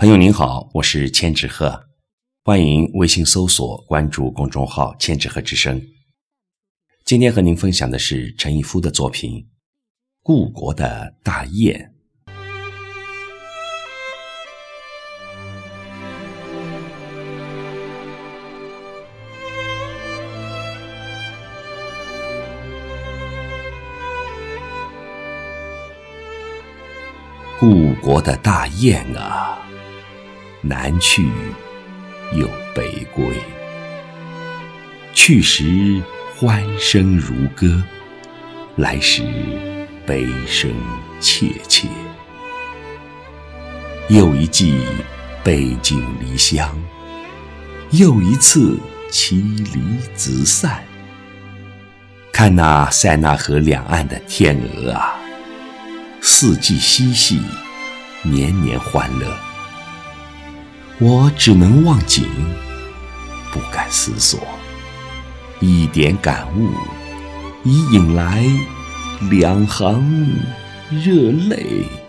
朋友您好，我是千纸鹤，欢迎微信搜索关注公众号“千纸鹤之声”。今天和您分享的是陈逸夫的作品《故国的大雁》。故国的大雁啊！南去又北归，去时欢声如歌，来时悲声切切。又一季背井离乡，又一次妻离子散。看那塞纳河两岸的天鹅啊，四季嬉戏，年年欢乐。我只能望景，不敢思索，一点感悟，已引来两行热泪。